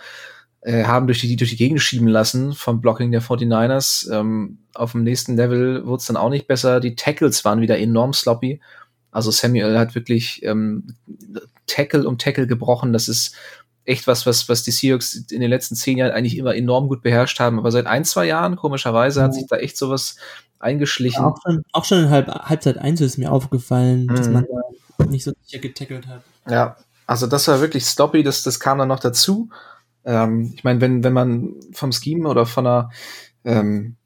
äh, haben durch die, durch die Gegend schieben lassen vom Blocking der 49ers. Ähm, auf dem nächsten Level wurde es dann auch nicht besser. Die Tackles waren wieder enorm sloppy. Also Samuel hat wirklich ähm, Tackle um Tackle gebrochen. Das ist echt was, was, was die Seahawks in den letzten zehn Jahren eigentlich immer enorm gut beherrscht haben. Aber seit ein, zwei Jahren, komischerweise, hat sich da echt sowas eingeschlichen. Ja, auch, schon, auch schon in Halb, Halbzeit 1 ist mir aufgefallen, mhm. dass man da nicht so sicher getackelt hat. Ja, also das war wirklich sloppy, das, das kam dann noch dazu. Ähm, ich meine, wenn, wenn man vom Scheme oder von einer ähm,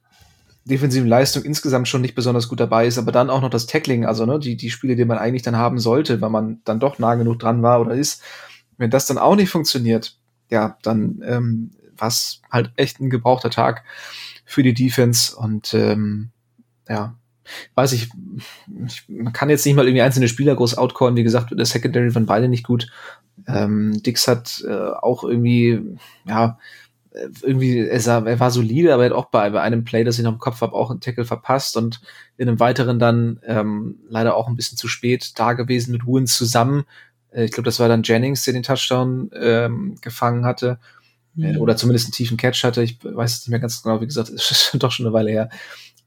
defensiven Leistung insgesamt schon nicht besonders gut dabei ist, aber dann auch noch das Tackling, also ne, die, die Spiele, die man eigentlich dann haben sollte, weil man dann doch nah genug dran war oder ist, wenn das dann auch nicht funktioniert, ja, dann ähm, war halt echt ein gebrauchter Tag für die Defense und ähm, ja, weiß ich, ich, man kann jetzt nicht mal irgendwie einzelne Spieler groß outcallen. Wie gesagt, der Secondary waren beide nicht gut. Ähm, Dix hat äh, auch irgendwie, ja, irgendwie, er, sah, er war solide, aber er hat auch bei, bei einem Play, das ich noch im Kopf habe, auch einen Tackle verpasst und in einem weiteren dann ähm, leider auch ein bisschen zu spät da gewesen mit Woods zusammen. Äh, ich glaube, das war dann Jennings, der den Touchdown ähm, gefangen hatte. Mhm. Oder zumindest einen tiefen Catch hatte. Ich weiß es nicht mehr ganz genau, wie gesagt, ist doch schon eine Weile her.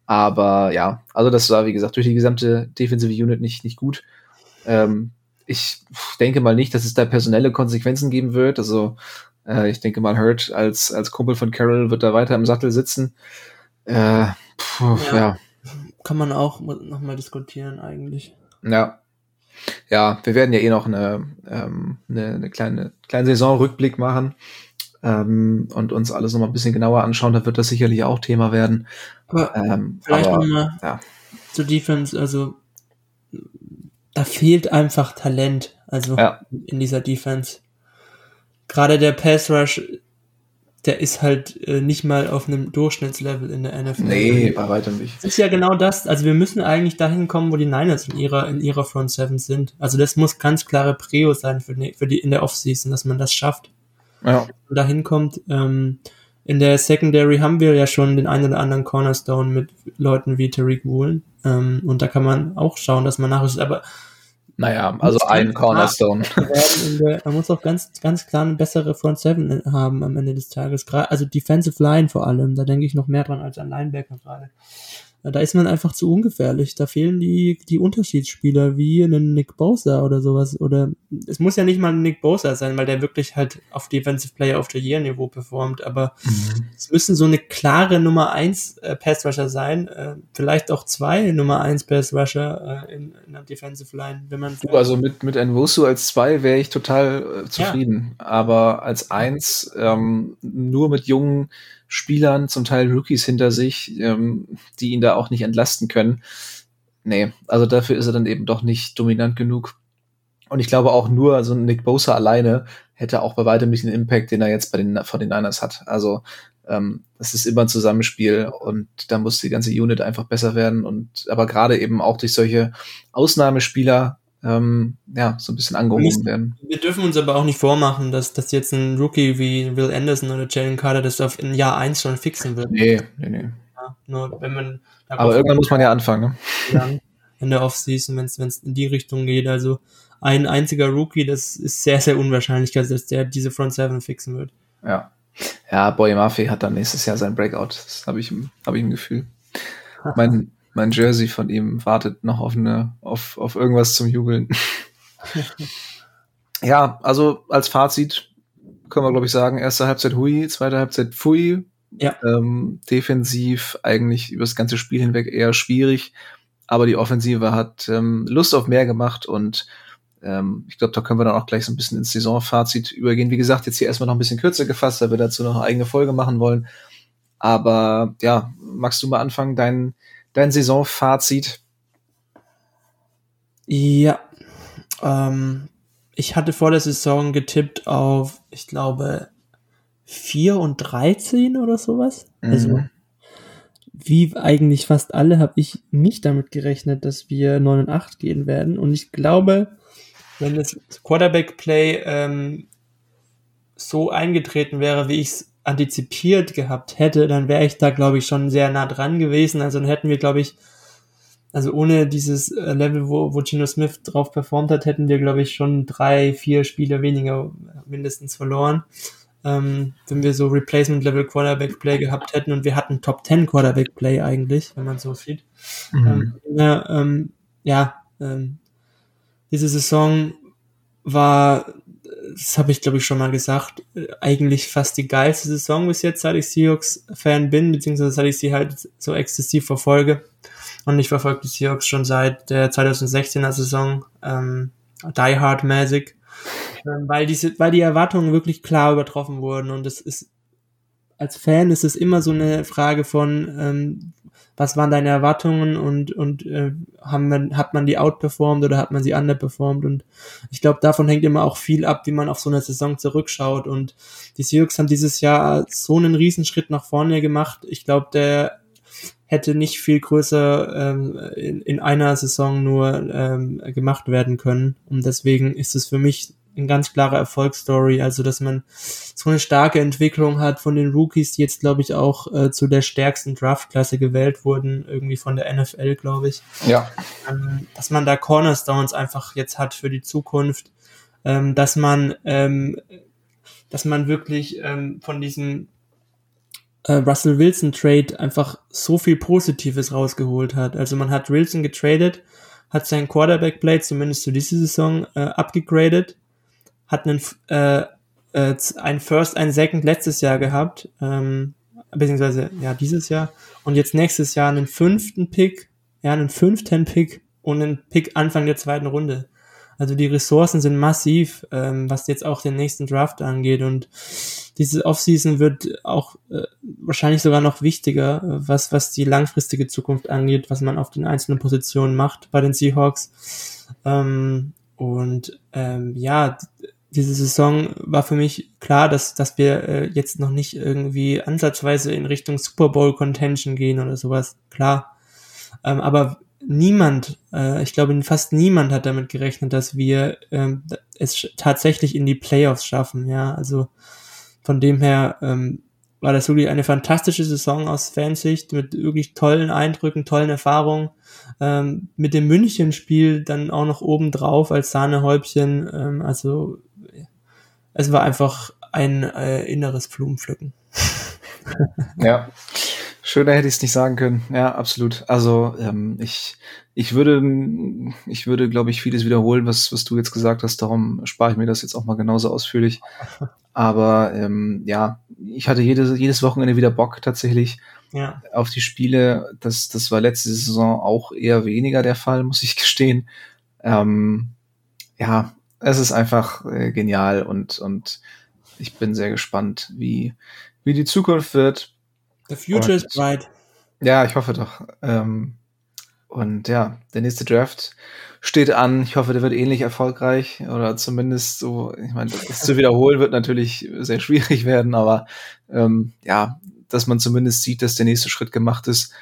Aber ja, also das war, wie gesagt, durch die gesamte Defensive Unit nicht, nicht gut. Ähm, ich denke mal nicht, dass es da personelle Konsequenzen geben wird. Also äh, ich denke mal, Hurt als, als Kumpel von Carol wird da weiter im Sattel sitzen. Äh, puh, ja. ja. Kann man auch nochmal diskutieren eigentlich. Ja. Ja, wir werden ja eh noch eine, ähm, eine, eine kleine, kleine Saisonrückblick machen ähm, und uns alles noch mal ein bisschen genauer anschauen, da wird das sicherlich auch Thema werden. Aber ähm, vielleicht aber, nochmal ja. zur Defense, also da fehlt einfach Talent, also Ja. in dieser Defense. Gerade der Pass Rush, der ist halt äh, nicht mal auf einem Durchschnittslevel in der NFL. Nee, bei weitem nicht. Das ist ja genau das. Also wir müssen eigentlich dahin kommen, wo die Niners in ihrer, in ihrer Front Seven sind. Also das muss ganz klare Prio sein für die, für die in der Offseason, dass man das schafft. Ja. Und dahin kommt, ähm, in der Secondary haben wir ja schon den einen oder anderen Cornerstone mit Leuten wie Tariq Woolen. Ähm, und da kann man auch schauen, dass man nachrüstet. Aber Naja, also ein Cornerstone. der, man muss auch ganz, ganz klar eine bessere Front Seven haben am Ende des Tages. Also Defensive Line vor allem, da denke ich noch mehr dran als an Linebacker gerade. Ja, Da ist man einfach zu ungefährlich. Da fehlen die, die Unterschiedsspieler wie einen Nick Bosa oder sowas. Oder es muss ja nicht mal ein Nick Bosa sein, weil der wirklich halt auf Defensive Player of the Year Niveau performt. Aber es müssen so eine klare Nummer 1 äh, Pass Rusher sein. Äh, vielleicht auch zwei Nummer 1 Pass Rusher äh, in, in der Defensive Line, wenn man Du, also mit, mit Nwosu als zwei wäre ich total äh, zufrieden. Aber als eins, ähm, nur mit jungen Spielern, zum Teil Rookies hinter sich, ähm, die ihn da auch nicht entlasten können. Nee, also dafür ist er dann eben doch nicht dominant genug. Und ich glaube auch nur, so ein Nick Bosa alleine hätte auch bei weitem nicht den Impact, den er jetzt bei den, von den Niners hat. Also ähm, das ist immer ein Zusammenspiel und da muss die ganze Unit einfach besser werden. Und aber gerade eben auch durch solche Ausnahmespieler ähm, ja so ein bisschen angehoben werden. Wir dürfen uns aber auch nicht vormachen, dass, dass jetzt ein Rookie wie Will Anderson oder Jalen Carter das auf in Jahr 1 schon fixen wird. Nee, nee, nee. Ja, nur wenn man Aber irgendwann muss man ja anfangen. Ne? in der Offseason, wenn es in die Richtung geht. Also ein einziger Rookie, das ist sehr, sehr unwahrscheinlich, dass der diese Front Seven fixen wird. Ja. Ja, Boy Murphy hat dann nächstes Jahr sein Breakout. Das habe ich, hab ich im Gefühl. Mein, mein Jersey von ihm wartet noch auf, eine, auf, auf irgendwas zum Jubeln. ja, also als Fazit können wir, glaube ich, sagen, erste Halbzeit Hui, zweite Halbzeit Pfui. Ja. Ähm, defensiv eigentlich über das ganze Spiel hinweg eher schwierig, aber die Offensive hat ähm, Lust auf mehr gemacht und ähm, ich glaube, da können wir dann auch gleich so ein bisschen ins Saisonfazit übergehen. Wie gesagt, jetzt hier erstmal noch ein bisschen kürzer gefasst, weil wir dazu noch eine eigene Folge machen wollen. Aber ja, magst du mal anfangen, dein, dein Saisonfazit? Ja. Ähm, ich hatte vor der Saison getippt auf, ich glaube, 4 und 13 oder sowas. Also Mhm. wie eigentlich fast alle habe ich nicht damit gerechnet, dass wir 9 und 8 gehen werden. Und ich glaube, wenn das Quarterback-Play ähm, so eingetreten wäre, wie ich es antizipiert gehabt hätte, dann wäre ich da, glaube ich, schon sehr nah dran gewesen. Also dann hätten wir, glaube ich, also ohne dieses äh, Level, wo, wo Gino Smith drauf performt hat, hätten wir, glaube ich, schon drei, vier Spiele weniger mindestens verloren. Ähm, wenn wir so Replacement-Level Quarterback-Play gehabt hätten und wir hatten Top 10 Quarterback-Play eigentlich, wenn man so sieht. Ähm, ja, ähm, ja ähm, diese Saison war, das habe ich glaube ich schon mal gesagt, eigentlich fast die geilste Saison bis jetzt, seit ich Seahawks-Fan bin, beziehungsweise seit ich sie halt so exzessiv verfolge. Und ich verfolge die Seahawks schon seit der 2016er Saison, ähm, Die Hard-mäßig, ähm, weil, diese, weil die Erwartungen wirklich klar übertroffen wurden. Und es ist, als Fan ist es immer so eine Frage von, ähm, was waren deine Erwartungen und, und äh, haben man, hat man die outperformed oder hat man sie underperformed? Und ich glaube, davon hängt immer auch viel ab, wie man auf so eine Saison zurückschaut. Und die Seahawks haben dieses Jahr so einen Riesenschritt nach vorne gemacht. Ich glaube, der hätte nicht viel größer ähm, in, in einer Saison nur ähm, gemacht werden können. Und deswegen ist es für mich eine ganz klare Erfolgsstory, also dass man so eine starke Entwicklung hat von den Rookies, die jetzt glaube ich auch äh, zu der stärksten Draftklasse gewählt wurden, irgendwie von der NFL, glaube ich Ja. ähm, dass man da Cornerstones einfach jetzt hat für die Zukunft, ähm, dass man, ähm, dass man wirklich ähm, von diesem äh, Russell Wilson Trade einfach so viel Positives rausgeholt hat. Also man hat Wilson getradet, hat sein Quarterback Play zumindest zu dieser Saison äh, abgegradet, hat einen äh, äh, ein First, ein Second letztes Jahr gehabt, ähm, beziehungsweise ja dieses Jahr und jetzt nächstes Jahr einen fünften Pick, ja einen fünften Pick und einen Pick Anfang der zweiten Runde. Also die Ressourcen sind massiv, ähm, was jetzt auch den nächsten Draft angeht. Und diese Offseason wird auch äh, wahrscheinlich sogar noch wichtiger, was, was die langfristige Zukunft angeht, was man auf den einzelnen Positionen macht bei den Seahawks. Ähm, und ähm, ja, diese Saison war für mich klar, dass, dass wir äh, jetzt noch nicht irgendwie ansatzweise in Richtung Super Bowl Contention gehen oder sowas. Klar. Ähm, aber niemand, äh, ich glaube fast niemand hat damit gerechnet, dass wir ähm, es tatsächlich in die Playoffs schaffen. Ja, also von dem her ähm, war das wirklich eine fantastische Saison aus Fansicht mit wirklich tollen Eindrücken, tollen Erfahrungen. Ähm, mit dem München-Spiel dann auch noch oben drauf als Sahnehäubchen. Ähm, also es war einfach ein äh, inneres Blumenpflücken. ja. Schöner hätte ich es nicht sagen können. Ja, absolut. Also ähm, ich, ich würde, ich würde, glaube ich, vieles wiederholen, was, was du jetzt gesagt hast. Darum spare ich mir das jetzt auch mal genauso ausführlich. Aber ähm, ja, ich hatte jedes, jedes Wochenende wieder Bock tatsächlich ja. auf die Spiele. Das, das war letzte Saison auch eher weniger der Fall, muss ich gestehen. Ähm, ja, es ist einfach äh, genial und, und ich bin sehr gespannt, wie, wie die Zukunft wird. The future und, is bright. Ja, ich hoffe doch. Ähm, und ja, der nächste Draft steht an. Ich hoffe, der wird ähnlich erfolgreich oder zumindest so, ich meine, das zu wiederholen wird natürlich sehr schwierig werden, aber ähm, ja, dass man zumindest sieht, dass der nächste Schritt gemacht ist.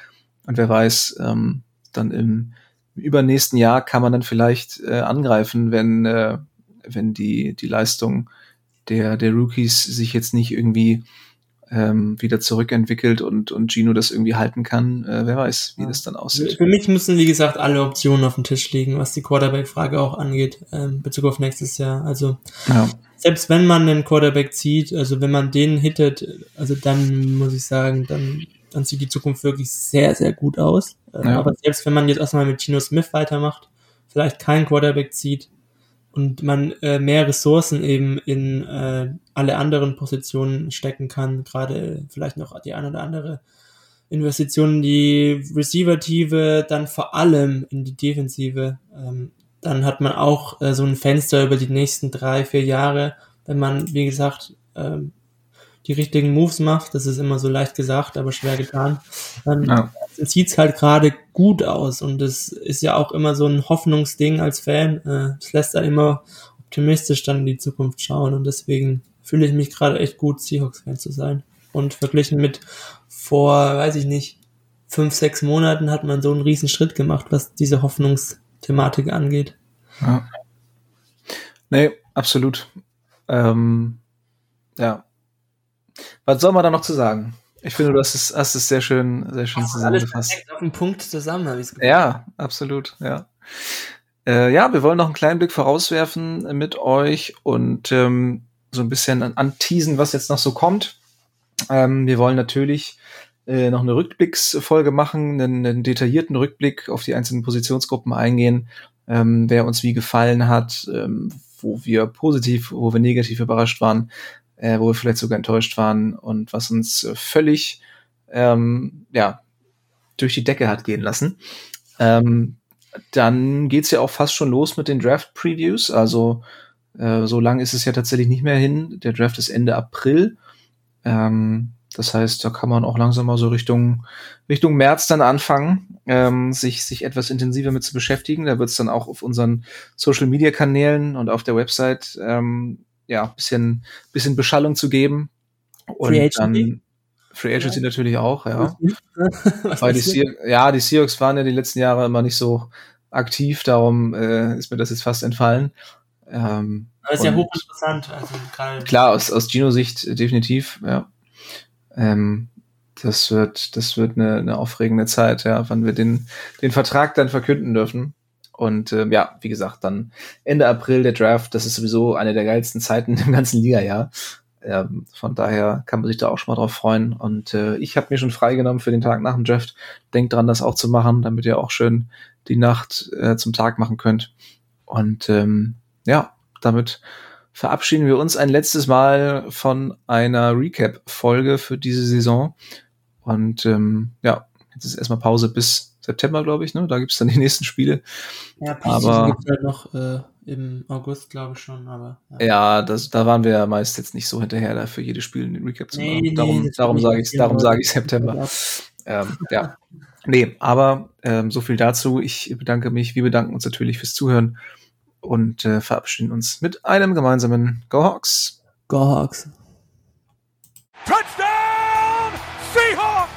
Und wer weiß, ähm, dann im übernächsten Jahr kann man dann vielleicht äh, angreifen, wenn, äh, wenn die, die Leistung der, der Rookies sich jetzt nicht irgendwie ähm, wieder zurückentwickelt und, und Gino das irgendwie halten kann. Äh, wer weiß, wie ja. das dann aussieht. Für mich müssen, wie gesagt, alle Optionen auf dem Tisch liegen, was die Quarterback-Frage auch angeht, ähm, Bezug auf nächstes Jahr. Also ja. selbst wenn man einen Quarterback zieht, also wenn man den hittet, also dann muss ich sagen, dann, dann sieht die Zukunft wirklich sehr, sehr gut aus. Äh, ja. Aber selbst wenn man jetzt erstmal mit Gino Smith weitermacht, vielleicht keinen Quarterback zieht, und man äh, mehr Ressourcen eben in äh, alle anderen Positionen stecken kann, gerade vielleicht noch die eine oder andere Investition in die Receiver-Tive, dann vor allem in die Defensive. Ähm, dann hat man auch äh, so ein Fenster über die nächsten drei, vier Jahre, wenn man, wie gesagt, ähm, die richtigen Moves macht. Das ist immer so leicht gesagt, aber schwer getan. Dann ja. sieht's halt gerade gut aus und das ist ja auch immer so ein Hoffnungsding als Fan. Äh, es lässt da immer optimistisch dann in die Zukunft schauen und deswegen fühle ich mich gerade echt gut, Seahawks-Fan zu sein. Und verglichen mit vor, weiß ich nicht, fünf, sechs Monaten hat man so einen riesen Schritt gemacht, was diese Hoffnungsthematik angeht. Ja. Nee, absolut. Ähm, ja, was soll man da noch zu sagen? Ich finde, du hast es, hast es sehr schön, sehr schön zusammengefasst. Alles auf den Punkt zusammen, habe ich Ja, absolut, ja. Äh, ja, wir wollen noch einen kleinen Blick vorauswerfen mit euch und ähm, so ein bisschen anteasen, was jetzt noch so kommt. Ähm, wir wollen natürlich äh, noch eine Rückblicksfolge machen, einen, einen, detaillierten Rückblick auf die einzelnen Positionsgruppen eingehen, ähm, wer uns wie gefallen hat, ähm, wo wir positiv, wo wir negativ überrascht waren, äh, wo wir vielleicht sogar enttäuscht waren und was uns äh, völlig ähm, ja, durch die Decke hat gehen lassen. Ähm, dann geht's ja auch fast schon los mit den Draft-Previews. Also äh, so lang ist es ja tatsächlich nicht mehr hin. Der Draft ist Ende April. Ähm, das heißt, da kann man auch langsam mal so Richtung, Richtung März dann anfangen, ähm, sich, sich etwas intensiver mit zu beschäftigen. Da wird's dann auch auf unseren Social-Media-Kanälen und auf der Website ähm, ja, bisschen, bisschen Beschallung zu geben. Und Free dann Free Agency ja. natürlich auch, ja. Weil die ja, die Seahawks waren ja die letzten Jahre immer nicht so aktiv, darum äh, ist mir das jetzt fast entfallen. Ähm, das ist ja hochinteressant. Also klar, aus, aus Gino-Sicht definitiv, ja. Ähm, das wird, das wird eine, eine aufregende Zeit, ja, wann wir den, den Vertrag dann verkünden dürfen. Und ähm, ja, wie gesagt, dann Ende April der Draft, das ist sowieso eine der geilsten Zeiten im ganzen Liga-Jahr. Ähm, von daher kann man sich da auch schon mal drauf freuen. Und äh, ich habe mir schon freigenommen für den Tag nach dem Draft. Denkt dran, das auch zu machen, damit ihr auch schön die Nacht äh, zum Tag machen könnt. Und ähm, ja, damit verabschieden wir uns ein letztes Mal von einer Recap-Folge für diese Saison. Und ähm, ja, jetzt ist erstmal Pause bis September, glaube ich, ne? Da gibt's dann die nächsten Spiele. Ja, Aber gibt's halt noch äh, im August, glaube ich schon, aber. Ja, ja das, da waren wir ja meist jetzt nicht so hinterher, da für jedes Spiel einen Recap zu machen. Nee, darum nee, darum sage ich, darum sage ich September. Ähm, ja. Nee, aber ähm, so viel dazu. Ich bedanke mich. Wir bedanken uns natürlich fürs Zuhören und äh, verabschieden uns mit einem gemeinsamen Go Hawks. Go Hawks. Touchdown!